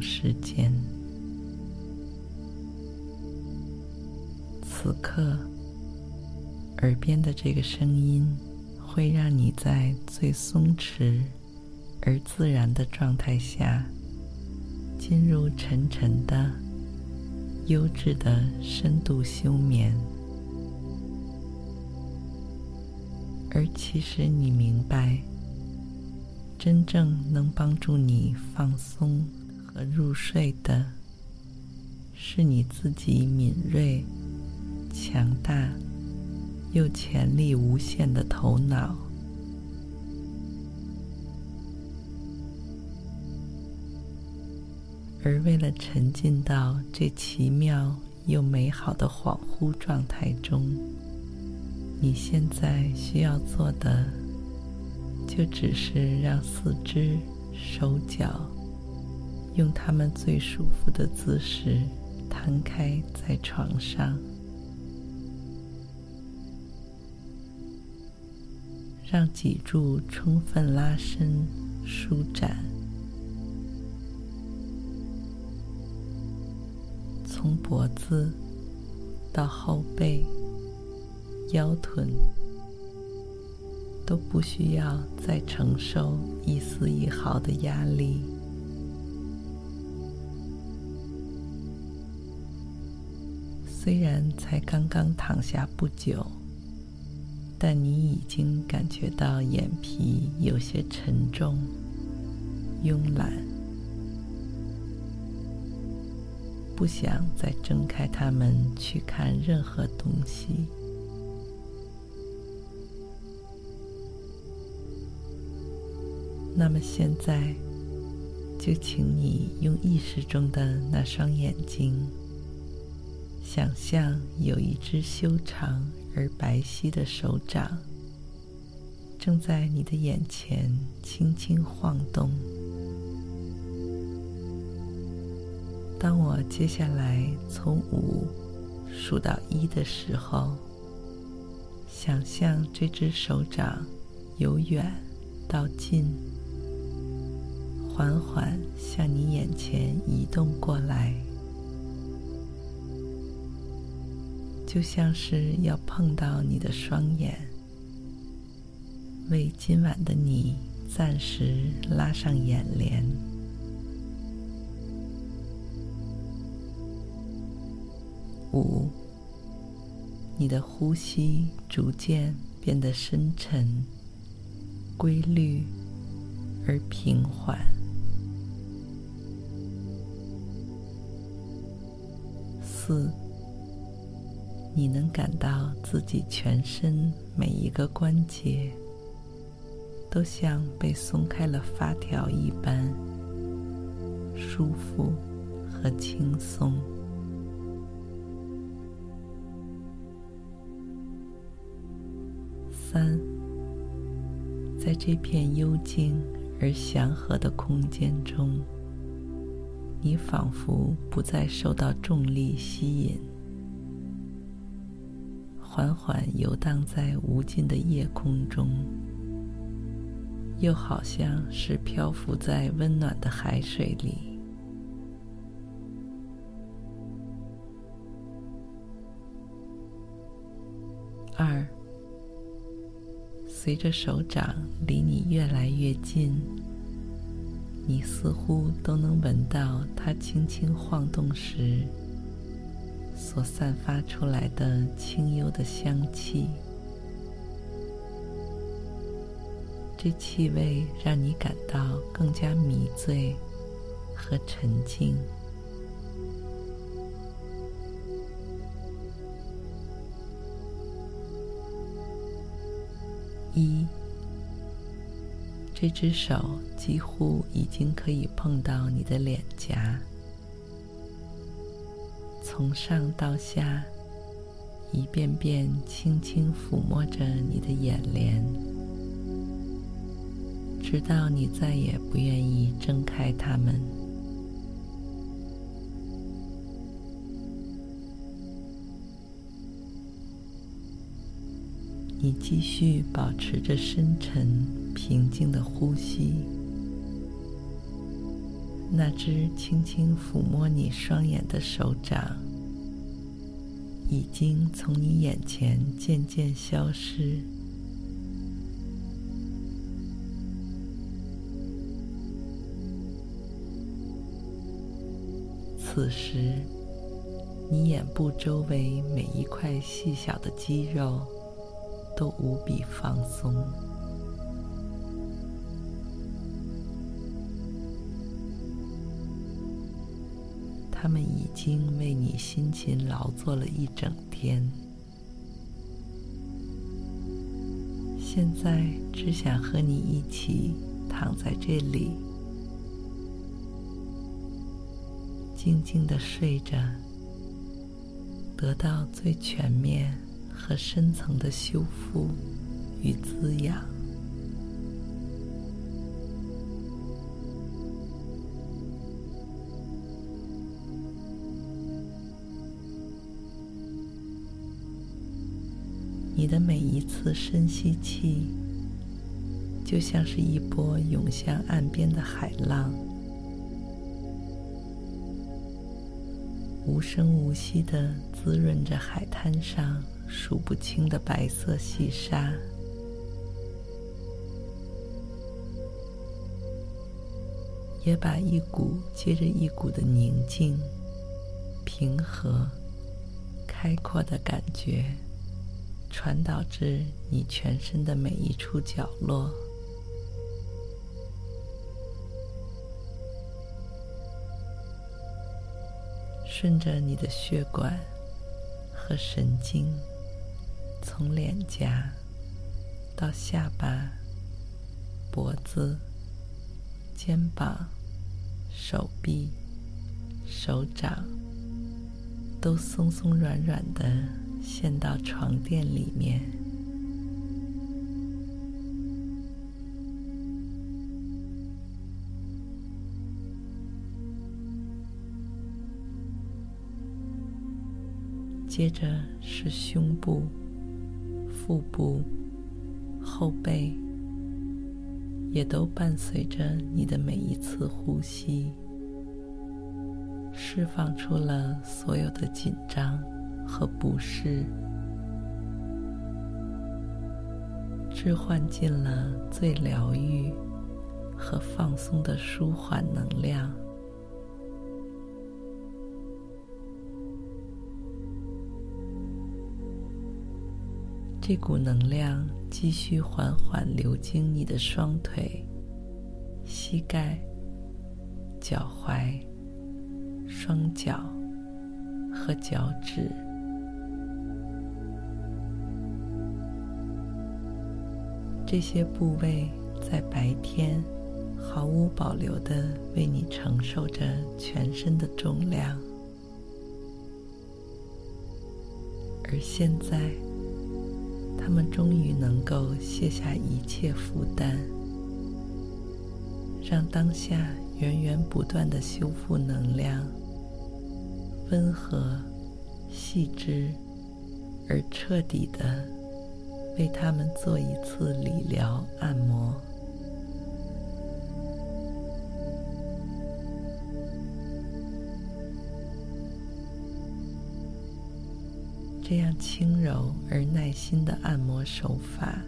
时间，此刻耳边的这个声音会让你在最松弛而自然的状态下进入沉沉的、优质的深度休眠。而其实你明白，真正能帮助你放松。和入睡的，是你自己敏锐、强大又潜力无限的头脑。而为了沉浸到这奇妙又美好的恍惚状态中，你现在需要做的，就只是让四肢、手脚。用他们最舒服的姿势摊开在床上，让脊柱充分拉伸、舒展，从脖子到后背、腰臀都不需要再承受一丝一毫的压力。虽然才刚刚躺下不久，但你已经感觉到眼皮有些沉重、慵懒，不想再睁开它们去看任何东西。那么现在，就请你用意识中的那双眼睛。想象有一只修长而白皙的手掌，正在你的眼前轻轻晃动。当我接下来从五数到一的时候，想象这只手掌由远到近，缓缓向你眼前移动过来。就像是要碰到你的双眼，为今晚的你暂时拉上眼帘。五，你的呼吸逐渐变得深沉、规律而平缓。四。你能感到自己全身每一个关节都像被松开了发条一般舒服和轻松。三，在这片幽静而祥和的空间中，你仿佛不再受到重力吸引。缓缓游荡在无尽的夜空中，又好像是漂浮在温暖的海水里。二，随着手掌离你越来越近，你似乎都能闻到它轻轻晃动时。所散发出来的清幽的香气，这气味让你感到更加迷醉和沉静。一，这只手几乎已经可以碰到你的脸颊，从上到下，一遍遍轻轻抚摸着你的眼帘，直到你再也不愿意睁开它们。你继续保持着深沉、平静的呼吸。那只轻轻抚摸你双眼的手掌，已经从你眼前渐渐消失。此时，你眼部周围每一块细小的肌肉，都无比放松，他们已经为你辛勤劳作了一整天，现在只想和你一起躺在这里，静静的睡着，得到最全面。和深层的修复与滋养，的每一次深吸气，就像是一波涌向岸边的海浪，无声无息的滋润着海滩上。数不清的白色细沙，也把一股接着一股的宁静、平和、开阔的感觉传导至你全身的每一处角落，顺着你的血管和神经。从脸颊到下巴、脖子、肩膀、手臂、手掌，都松松软软的陷到床垫里面。接着是胸部。腹部、后背，也都伴随着你的每一次呼吸，释放出了所有的紧张和不适，置换进了最疗愈和放松的舒缓能量。这股能量继续缓缓流经你的双腿、膝盖、脚踝、双脚和脚趾。这些部位在白天毫无保留地为你承受着全身的重量，而现在。他们终于能够卸下一切负担，让当下源源不断的修复能量，温和、细致而彻底的为他们做一次理疗按摩。这样轻柔而耐心的按摩手法，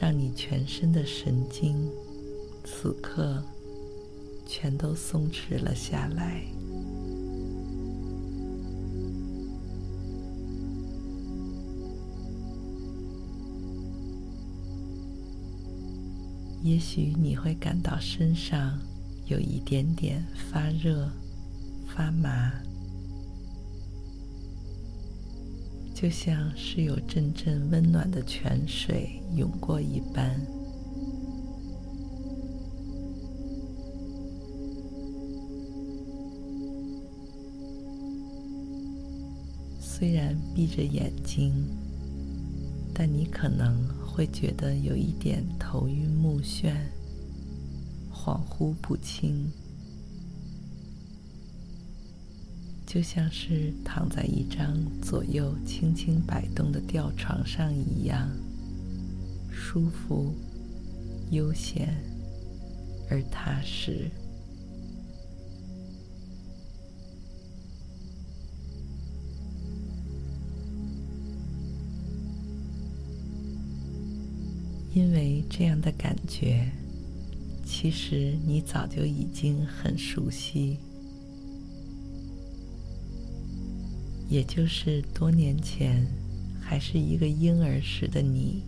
让你全身的神经此刻全都松弛了下来。也许你会感到身上有一点点发热、发麻。就像是有阵阵温暖的泉水涌过一般。虽然闭着眼睛，但你可能会觉得有一点头晕目眩、恍惚不清，就像是躺在一张左右轻轻摆动的吊床上一样，舒服、悠闲而踏实。这样的感觉，其实你早就已经很熟悉，也就是多年前还是一个婴儿时的你，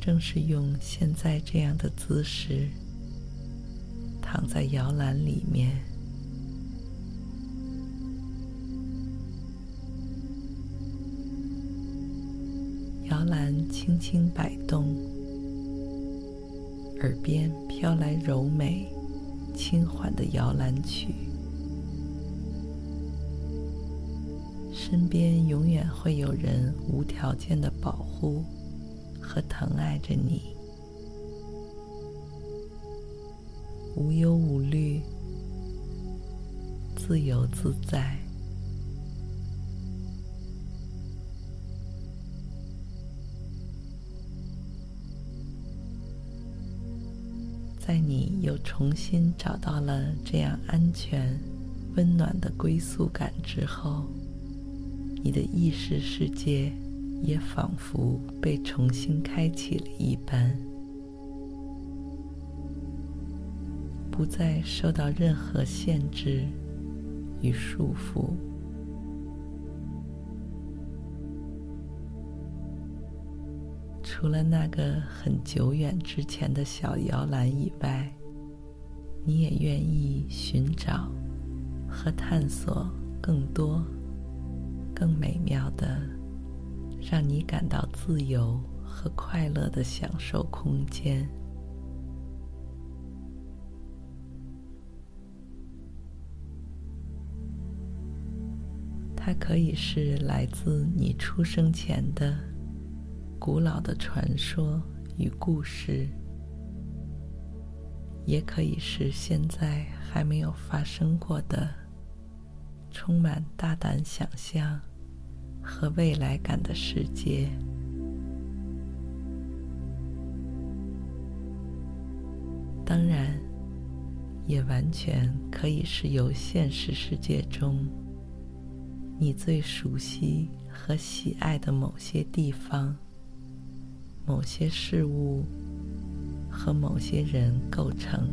正是用现在这样的姿势躺在摇篮里面。摇篮轻轻摆动，耳边飘来柔美、轻缓的摇篮曲，身边永远会有人无条件的保护和疼爱着你，无忧无虑，自由自在。在你又重新找到了这样安全、温暖的归宿感之后，你的意识世界也仿佛被重新开启了一般，不再受到任何限制与束缚。除了那个很久远之前的小摇篮以外，你也愿意寻找和探索更多、更美妙的，让你感到自由和快乐的享受空间。它可以是来自你出生前的。古老的传说与故事，也可以是现在还没有发生过的、充满大胆想象和未来感的世界。当然，也完全可以是由现实世界中你最熟悉和喜爱的某些地方。某些事物和某些人构成。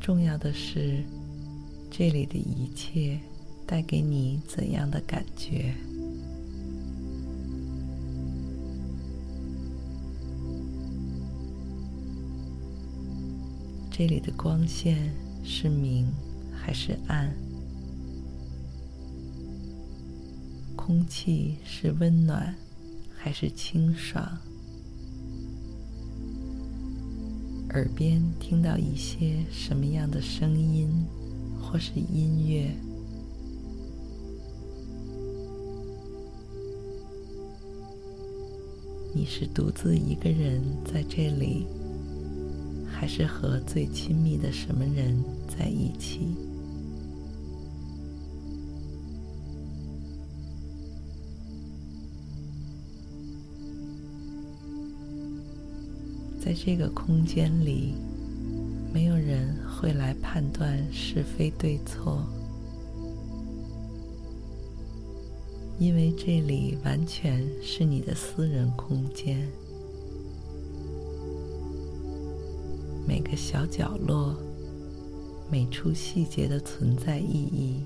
重要的是，这里的一切带给你怎样的感觉？这里的光线是明还是暗？空气是温暖还是清爽？耳边听到一些什么样的声音或是音乐？你是独自一个人在这里，还是和最亲密的什么人在一起？在这个空间里，没有人会来判断是非对错，因为这里完全是你的私人空间。每个小角落，每处细节的存在意义，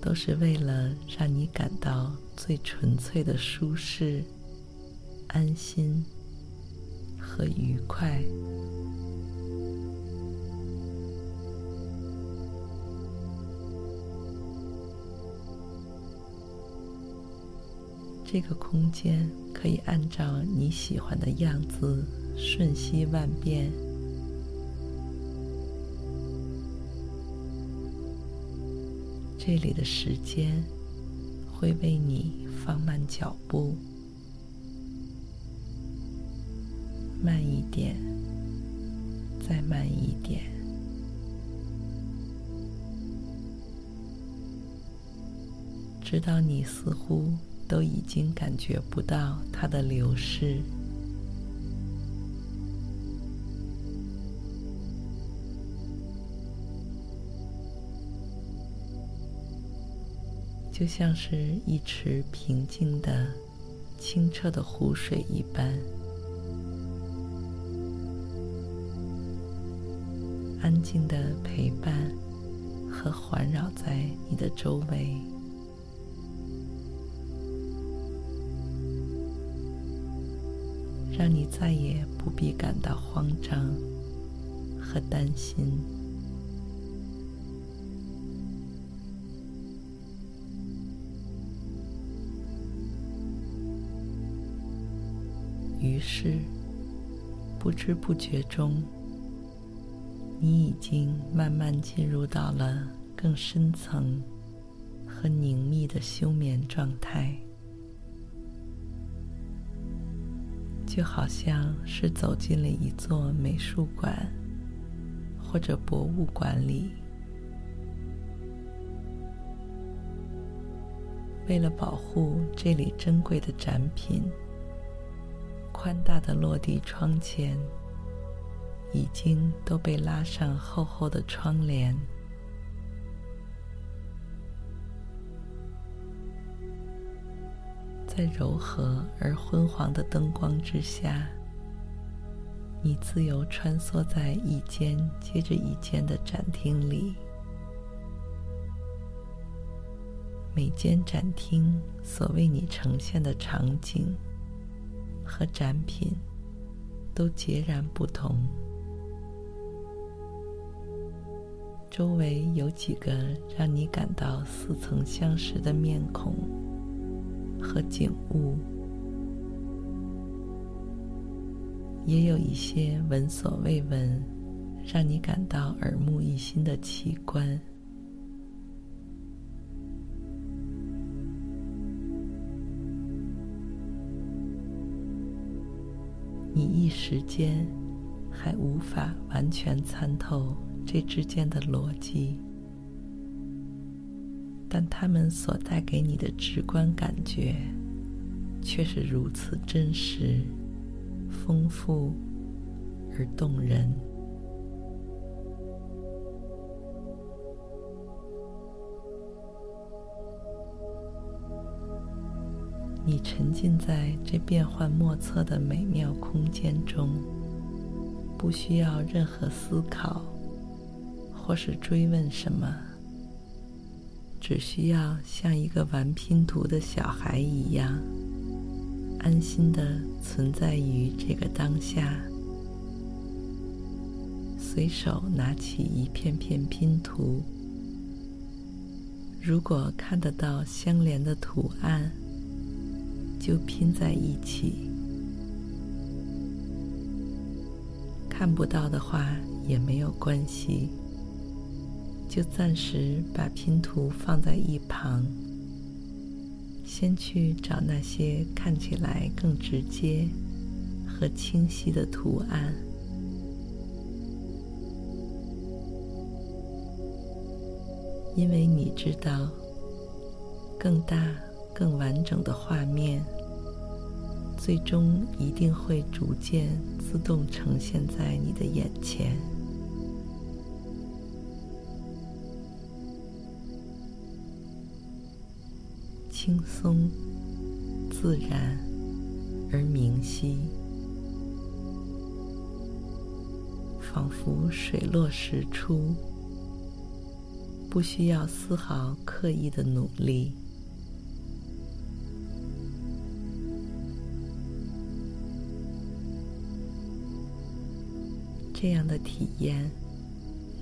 都是为了让你感到最纯粹的舒适、安心。和愉快。这个空间可以按照你喜欢的样子瞬息万变。这里的时间会为你放慢脚步。慢一点，再慢一点，直到你似乎都已经感觉不到它的流逝。就像是一池平静的、清澈的湖水一般，安静的陪伴和环绕在你的周围，让你再也不必感到慌张和担心。于是，不知不觉中，你已经慢慢进入到了更深层和凝密的休眠状态，就好像是走进了一座美术馆或者博物馆里。为了保护这里珍贵的展品。宽大的落地窗前，已经都被拉上厚厚的窗帘。在柔和而昏黄的灯光之下，你自由穿梭在一间接着一间的展厅里。每间展厅所为你呈现的场景。和展品都截然不同。周围有几个让你感到似曾相识的面孔和景物，也有一些闻所未闻、让你感到耳目一新的奇观。你一时间还无法完全参透这之间的逻辑，但它们所带给你的直观感觉却是如此真实、丰富而动人。你沉浸在这变幻莫测的美妙空间中，不需要任何思考，或是追问什么，只需要像一个玩拼图的小孩一样，安心的存在于这个当下，随手拿起一片片拼图，如果看得到相连的图案，就拼在一起，看不到的话也没有关系，就暂时把拼图放在一旁，先去找那些看起来更直接和清晰的图案，因为你知道，更大。更完整的画面，最终一定会逐渐自动呈现在你的眼前。轻松、自然而明晰，仿佛水落石出，不需要丝毫刻意的努力。这样的体验，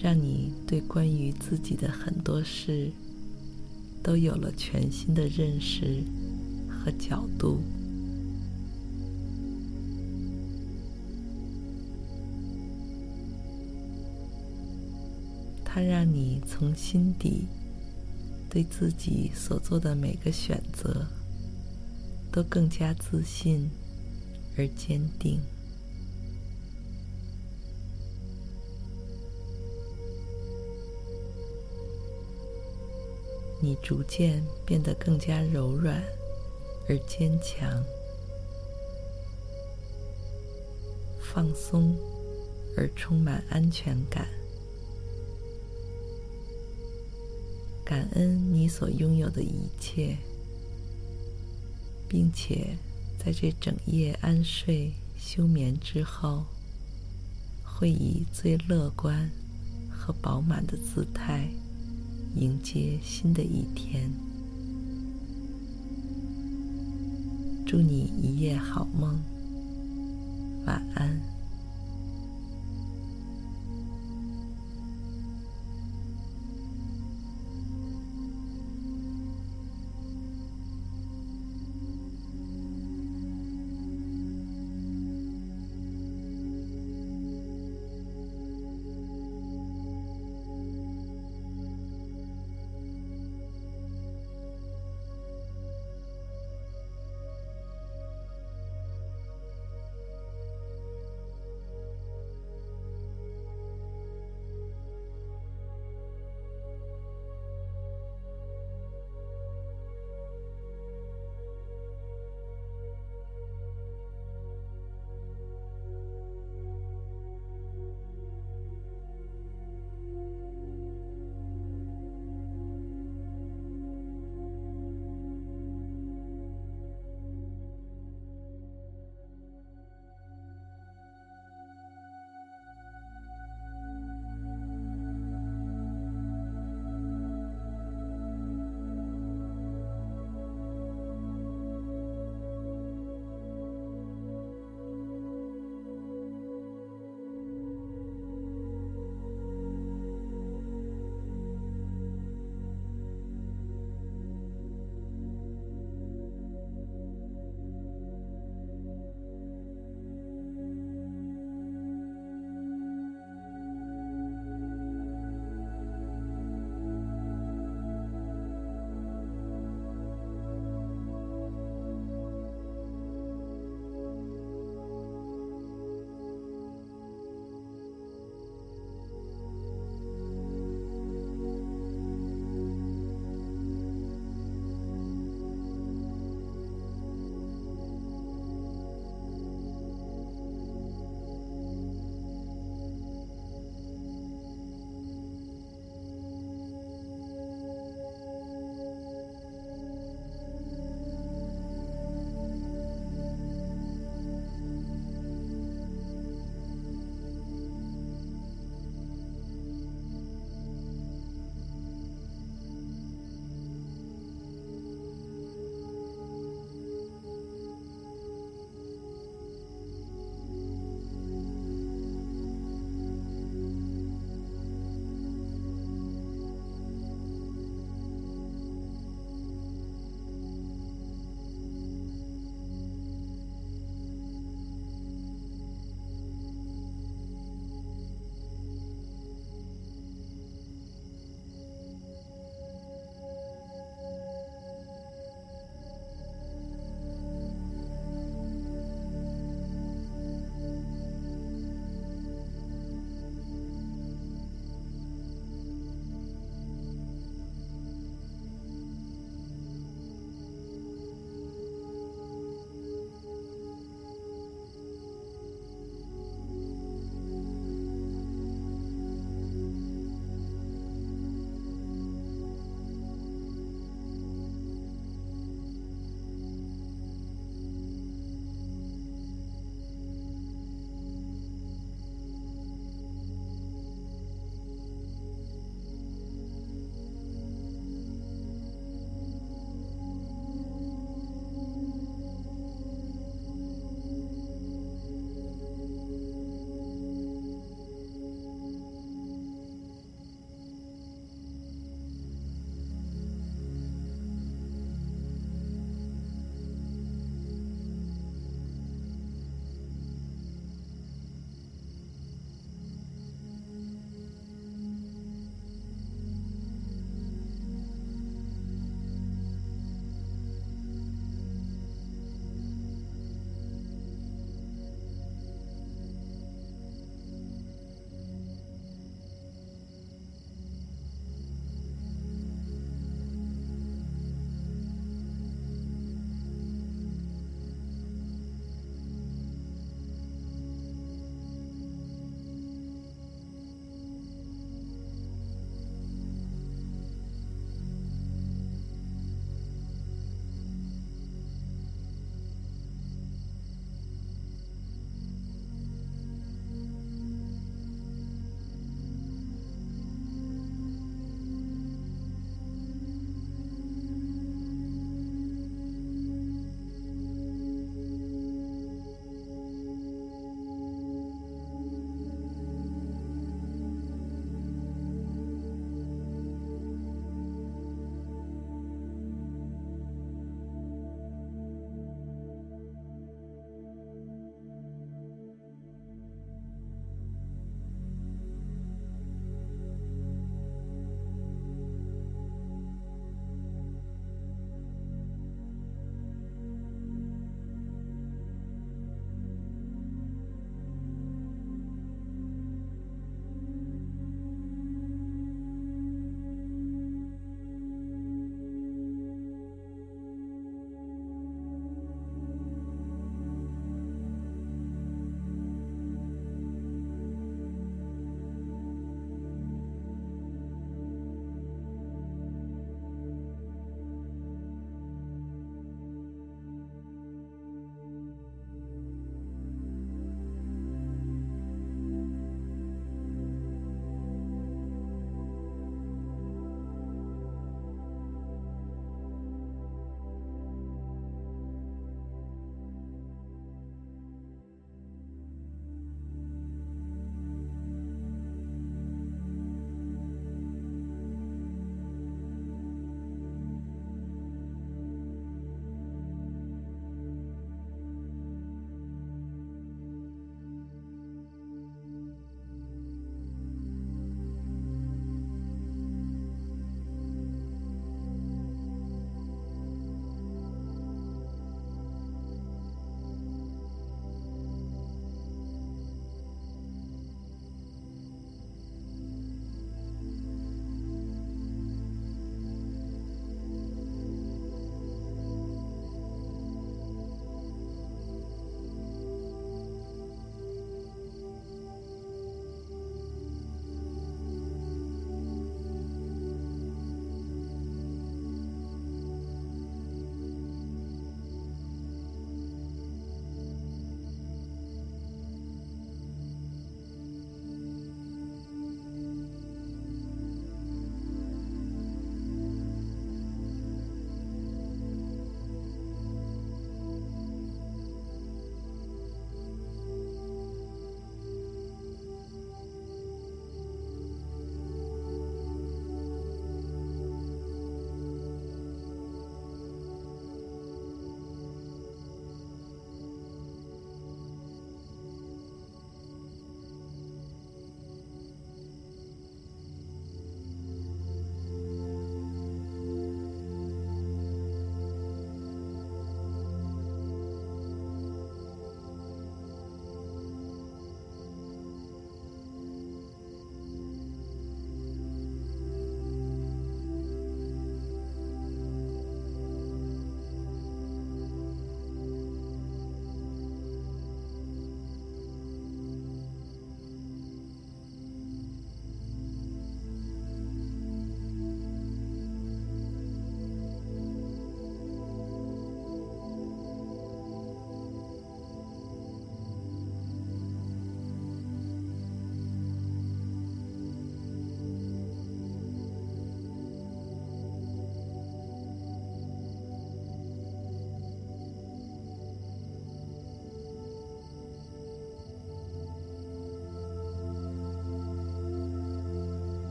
让你对关于自己的很多事都有了全新的认识和角度。它让你从心底对自己所做的每个选择都更加自信而坚定。你逐渐变得更加柔软而坚强，放松而充满安全感。感恩你所拥有的一切，并且在这整夜安睡休眠之后，会以最乐观和饱满的姿态。迎接新的一天，祝你一夜好梦，晚安。